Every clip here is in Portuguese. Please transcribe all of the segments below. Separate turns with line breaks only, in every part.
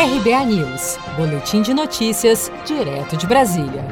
RBA News, Boletim de Notícias, direto de Brasília.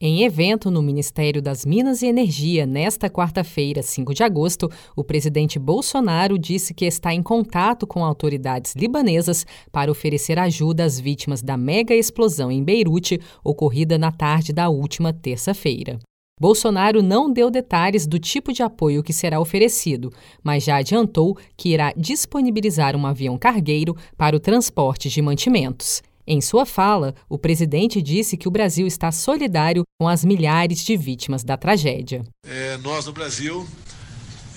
Em evento no Ministério das Minas e Energia nesta quarta-feira, 5 de agosto, o presidente Bolsonaro disse que está em contato com autoridades libanesas para oferecer ajuda às vítimas da mega explosão em Beirute ocorrida na tarde da última terça-feira. Bolsonaro não deu detalhes do tipo de apoio que será oferecido, mas já adiantou que irá disponibilizar um avião cargueiro para o transporte de mantimentos. Em sua fala, o presidente disse que o Brasil está solidário com as milhares de vítimas da tragédia.
É, nós, no Brasil,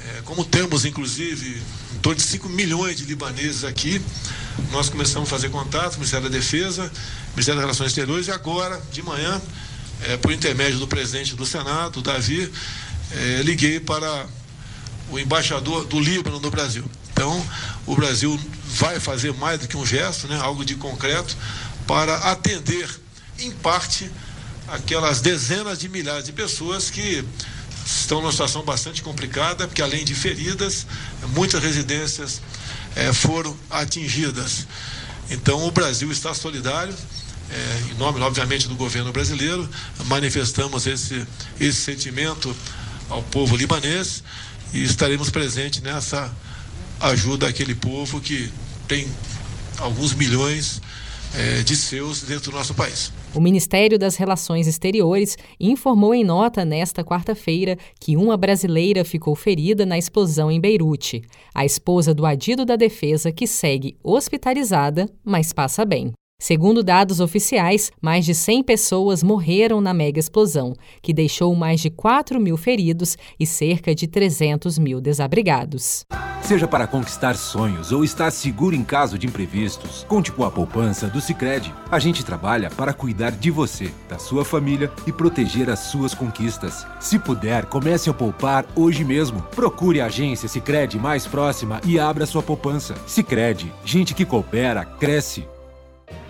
é, como temos inclusive em torno de 5 milhões de libaneses aqui, nós começamos a fazer contato, Ministério da Defesa, Ministério das Relações Exteriores, e agora, de manhã, é, por intermédio do presidente do Senado, Davi, é, liguei para o embaixador do Líbano no Brasil. Então, o Brasil vai fazer mais do que um gesto, né, algo de concreto, para atender, em parte, aquelas dezenas de milhares de pessoas que estão numa situação bastante complicada, porque além de feridas, muitas residências é, foram atingidas. Então, o Brasil está solidário. É, em nome, obviamente, do governo brasileiro, manifestamos esse, esse sentimento ao povo libanês e estaremos presentes nessa ajuda aquele povo que tem alguns milhões é, de seus dentro do nosso país.
O Ministério das Relações Exteriores informou em nota nesta quarta-feira que uma brasileira ficou ferida na explosão em Beirute. A esposa do adido da defesa, que segue hospitalizada, mas passa bem. Segundo dados oficiais, mais de 100 pessoas morreram na mega explosão, que deixou mais de 4 mil feridos e cerca de 300 mil desabrigados.
Seja para conquistar sonhos ou estar seguro em caso de imprevistos, conte com a poupança do Sicredi. A gente trabalha para cuidar de você, da sua família e proteger as suas conquistas. Se puder, comece a poupar hoje mesmo. Procure a agência Sicredi mais próxima e abra sua poupança. Sicredi, gente que coopera cresce